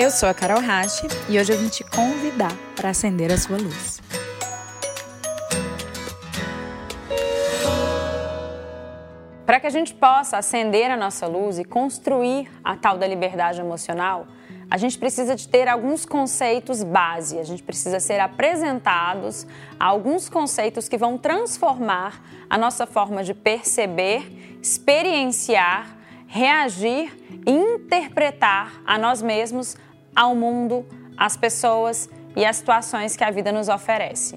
Eu sou a Carol Rache e hoje eu vim te convidar para acender a sua luz. Para que a gente possa acender a nossa luz e construir a tal da liberdade emocional, a gente precisa de ter alguns conceitos base, a gente precisa ser apresentados a alguns conceitos que vão transformar a nossa forma de perceber, experienciar, reagir e interpretar a nós mesmos, ao mundo, às pessoas e às situações que a vida nos oferece.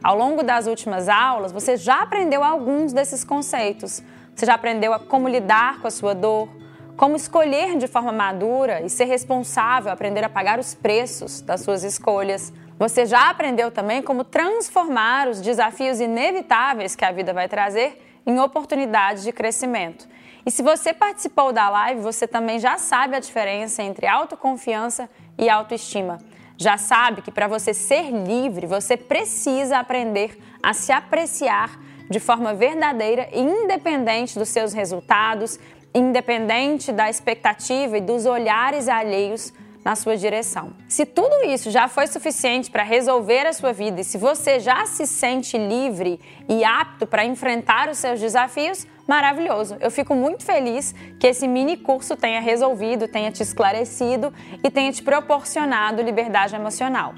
Ao longo das últimas aulas, você já aprendeu alguns desses conceitos. Você já aprendeu a como lidar com a sua dor, como escolher de forma madura e ser responsável, aprender a pagar os preços das suas escolhas. Você já aprendeu também como transformar os desafios inevitáveis que a vida vai trazer em oportunidades de crescimento. E se você participou da live, você também já sabe a diferença entre autoconfiança e autoestima. Já sabe que para você ser livre, você precisa aprender a se apreciar de forma verdadeira e independente dos seus resultados, independente da expectativa e dos olhares alheios na sua direção. Se tudo isso já foi suficiente para resolver a sua vida e se você já se sente livre e apto para enfrentar os seus desafios, maravilhoso. Eu fico muito feliz que esse mini curso tenha resolvido, tenha te esclarecido e tenha te proporcionado liberdade emocional.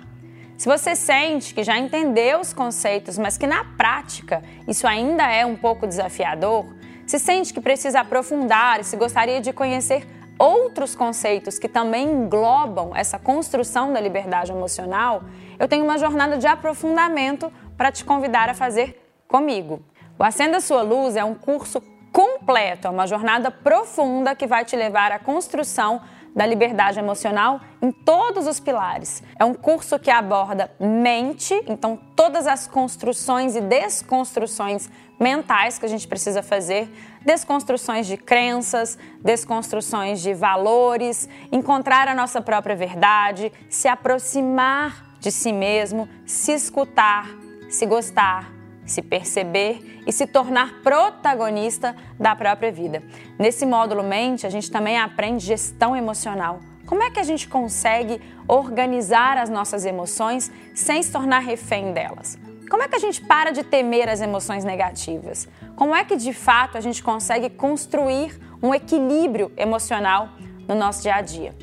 Se você sente que já entendeu os conceitos, mas que na prática isso ainda é um pouco desafiador, se sente que precisa aprofundar e se gostaria de conhecer outros conceitos que também englobam essa construção da liberdade emocional, eu tenho uma jornada de aprofundamento para te convidar a fazer comigo. O Acenda Sua Luz é um curso completo, é uma jornada profunda que vai te levar à construção da liberdade emocional em todos os pilares. É um curso que aborda mente, então todas as construções e desconstruções mentais que a gente precisa fazer, desconstruções de crenças, desconstruções de valores, encontrar a nossa própria verdade, se aproximar de si mesmo, se escutar, se gostar, se perceber e se tornar protagonista da própria vida. Nesse módulo mente, a gente também aprende gestão emocional. Como é que a gente consegue organizar as nossas emoções sem se tornar refém delas? Como é que a gente para de temer as emoções negativas? Como é que de fato a gente consegue construir um equilíbrio emocional no nosso dia a dia?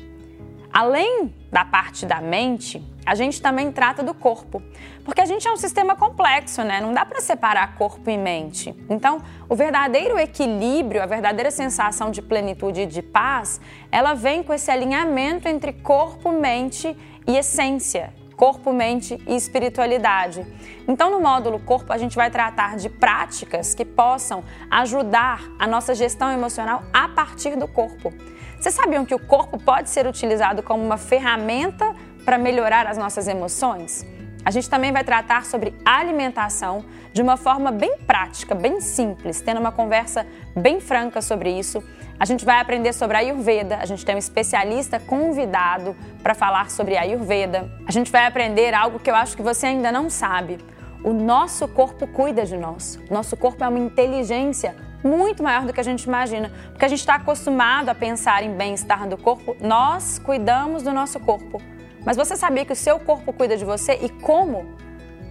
Além da parte da mente, a gente também trata do corpo, porque a gente é um sistema complexo, né? Não dá para separar corpo e mente. Então, o verdadeiro equilíbrio, a verdadeira sensação de plenitude e de paz, ela vem com esse alinhamento entre corpo, mente e essência, corpo, mente e espiritualidade. Então, no módulo corpo, a gente vai tratar de práticas que possam ajudar a nossa gestão emocional a partir do corpo. Vocês sabiam que o corpo pode ser utilizado como uma ferramenta para melhorar as nossas emoções? A gente também vai tratar sobre alimentação de uma forma bem prática, bem simples, tendo uma conversa bem franca sobre isso. A gente vai aprender sobre a Ayurveda, a gente tem um especialista convidado para falar sobre a Ayurveda. A gente vai aprender algo que eu acho que você ainda não sabe. O nosso corpo cuida de nós. Nosso corpo é uma inteligência muito maior do que a gente imagina, porque a gente está acostumado a pensar em bem-estar do corpo. Nós cuidamos do nosso corpo. Mas você sabia que o seu corpo cuida de você e como?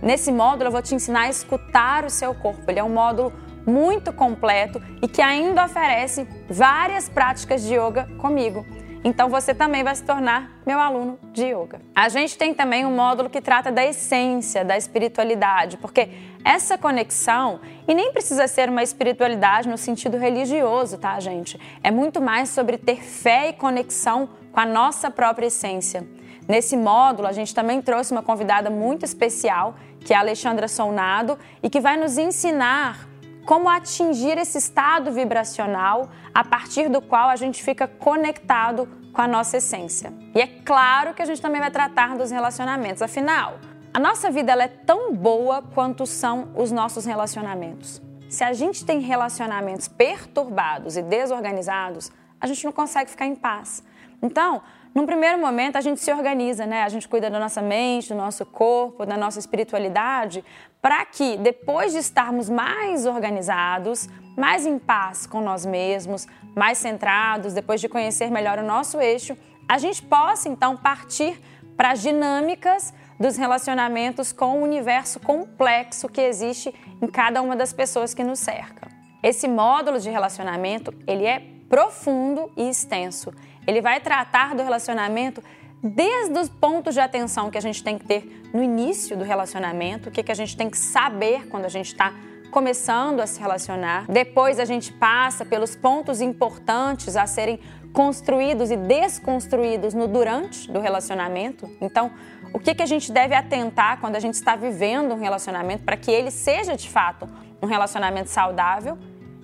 Nesse módulo eu vou te ensinar a escutar o seu corpo. Ele é um módulo muito completo e que ainda oferece várias práticas de yoga comigo. Então você também vai se tornar meu aluno de yoga. A gente tem também um módulo que trata da essência, da espiritualidade, porque essa conexão, e nem precisa ser uma espiritualidade no sentido religioso, tá, gente? É muito mais sobre ter fé e conexão com a nossa própria essência. Nesse módulo, a gente também trouxe uma convidada muito especial, que é a Alexandra Solnado, e que vai nos ensinar como atingir esse estado vibracional a partir do qual a gente fica conectado com a nossa essência. E é claro que a gente também vai tratar dos relacionamentos, afinal, a nossa vida ela é tão boa quanto são os nossos relacionamentos. Se a gente tem relacionamentos perturbados e desorganizados, a gente não consegue ficar em paz. Então, num primeiro momento, a gente se organiza, né? A gente cuida da nossa mente, do nosso corpo, da nossa espiritualidade, para que depois de estarmos mais organizados, mais em paz com nós mesmos, mais centrados, depois de conhecer melhor o nosso eixo, a gente possa então partir para as dinâmicas dos relacionamentos com o universo complexo que existe em cada uma das pessoas que nos cerca. Esse módulo de relacionamento, ele é profundo e extenso. Ele vai tratar do relacionamento desde os pontos de atenção que a gente tem que ter no início do relacionamento, o que, que a gente tem que saber quando a gente está começando a se relacionar. Depois a gente passa pelos pontos importantes a serem construídos e desconstruídos no durante do relacionamento. Então, o que, que a gente deve atentar quando a gente está vivendo um relacionamento para que ele seja de fato um relacionamento saudável?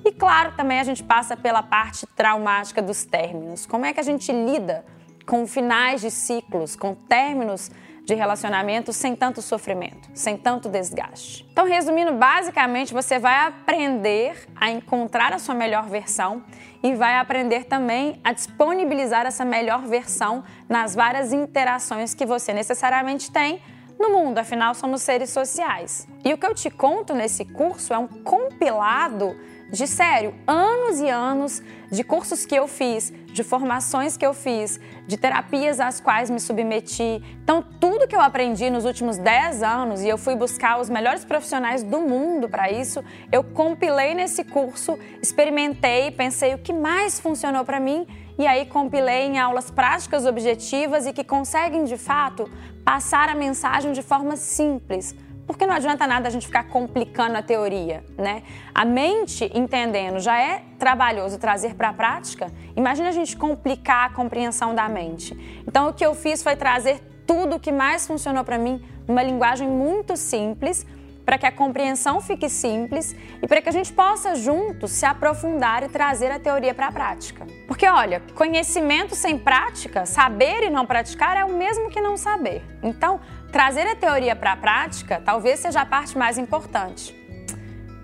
E claro, também a gente passa pela parte traumática dos términos. Como é que a gente lida com finais de ciclos, com términos de relacionamento sem tanto sofrimento, sem tanto desgaste. Então, resumindo, basicamente você vai aprender a encontrar a sua melhor versão e vai aprender também a disponibilizar essa melhor versão nas várias interações que você necessariamente tem no mundo, afinal somos seres sociais. E o que eu te conto nesse curso é um compilado de sério, anos e anos de cursos que eu fiz, de formações que eu fiz, de terapias às quais me submeti. Então, tudo que eu aprendi nos últimos 10 anos, e eu fui buscar os melhores profissionais do mundo para isso, eu compilei nesse curso, experimentei, pensei o que mais funcionou para mim e aí compilei em aulas práticas objetivas e que conseguem de fato passar a mensagem de forma simples porque não adianta nada a gente ficar complicando a teoria, né? A mente entendendo já é trabalhoso trazer para a prática. Imagina a gente complicar a compreensão da mente. Então o que eu fiz foi trazer tudo o que mais funcionou para mim numa linguagem muito simples para que a compreensão fique simples e para que a gente possa juntos se aprofundar e trazer a teoria para a prática. Porque olha, conhecimento sem prática, saber e não praticar é o mesmo que não saber. Então, trazer a teoria para a prática talvez seja a parte mais importante.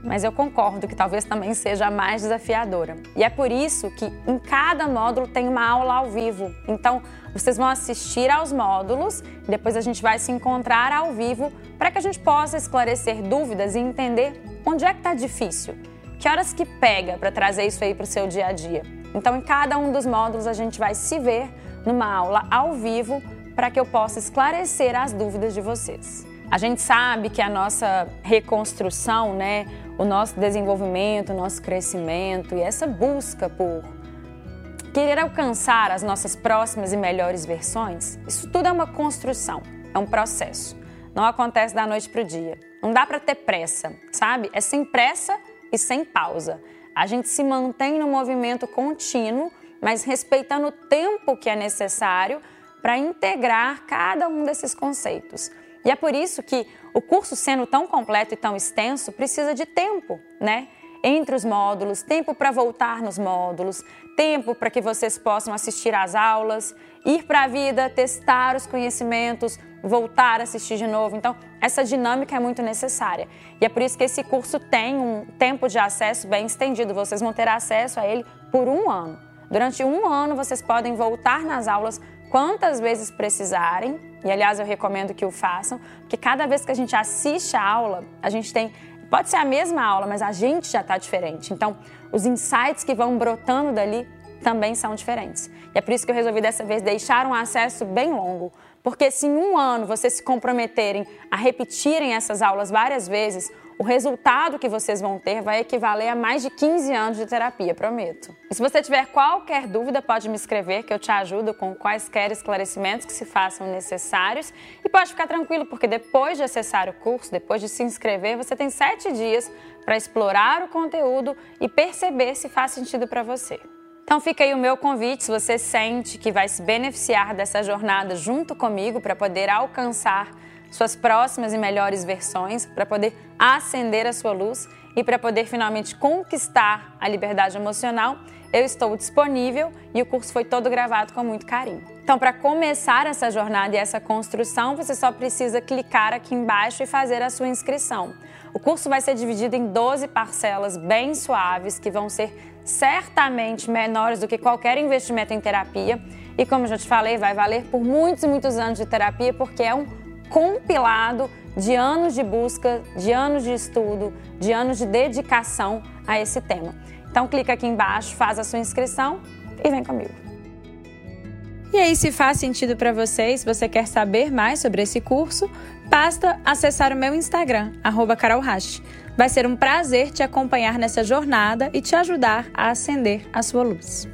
Mas eu concordo que talvez também seja a mais desafiadora. E é por isso que em cada módulo tem uma aula ao vivo. Então, vocês vão assistir aos módulos depois a gente vai se encontrar ao vivo para que a gente possa esclarecer dúvidas e entender onde é que está difícil. Que horas que pega para trazer isso aí para o seu dia a dia. Então, em cada um dos módulos, a gente vai se ver numa aula ao vivo para que eu possa esclarecer as dúvidas de vocês. A gente sabe que a nossa reconstrução, né, o nosso desenvolvimento, o nosso crescimento e essa busca por querer alcançar as nossas próximas e melhores versões, isso tudo é uma construção, é um processo. Não acontece da noite para o dia. Não dá para ter pressa, sabe? É sem pressa e sem pausa. A gente se mantém no movimento contínuo, mas respeitando o tempo que é necessário para integrar cada um desses conceitos. E é por isso que o curso, sendo tão completo e tão extenso, precisa de tempo, né? Entre os módulos, tempo para voltar nos módulos, tempo para que vocês possam assistir às aulas, ir para a vida, testar os conhecimentos, voltar a assistir de novo. Então, essa dinâmica é muito necessária. E é por isso que esse curso tem um tempo de acesso bem estendido. Vocês vão ter acesso a ele por um ano. Durante um ano, vocês podem voltar nas aulas quantas vezes precisarem, e aliás eu recomendo que o façam, porque cada vez que a gente assiste a aula, a gente tem. Pode ser a mesma aula, mas a gente já está diferente. Então, os insights que vão brotando dali também são diferentes. E é por isso que eu resolvi dessa vez deixar um acesso bem longo. Porque se em um ano vocês se comprometerem a repetirem essas aulas várias vezes, o resultado que vocês vão ter vai equivaler a mais de 15 anos de terapia, prometo. E se você tiver qualquer dúvida, pode me escrever que eu te ajudo com quaisquer esclarecimentos que se façam necessários. E pode ficar tranquilo, porque depois de acessar o curso, depois de se inscrever, você tem sete dias para explorar o conteúdo e perceber se faz sentido para você. Então fica aí o meu convite, se você sente que vai se beneficiar dessa jornada junto comigo para poder alcançar suas próximas e melhores versões, para poder acender a sua luz e para poder finalmente conquistar a liberdade emocional, eu estou disponível e o curso foi todo gravado com muito carinho. Então, para começar essa jornada e essa construção, você só precisa clicar aqui embaixo e fazer a sua inscrição. O curso vai ser dividido em 12 parcelas bem suaves, que vão ser certamente menores do que qualquer investimento em terapia. E como já te falei, vai valer por muitos e muitos anos de terapia, porque é um compilado de anos de busca, de anos de estudo, de anos de dedicação a esse tema. Então clica aqui embaixo, faz a sua inscrição e vem comigo. E aí, se faz sentido para você, se você quer saber mais sobre esse curso, basta acessar o meu Instagram, @carolhash. Vai ser um prazer te acompanhar nessa jornada e te ajudar a acender a sua luz.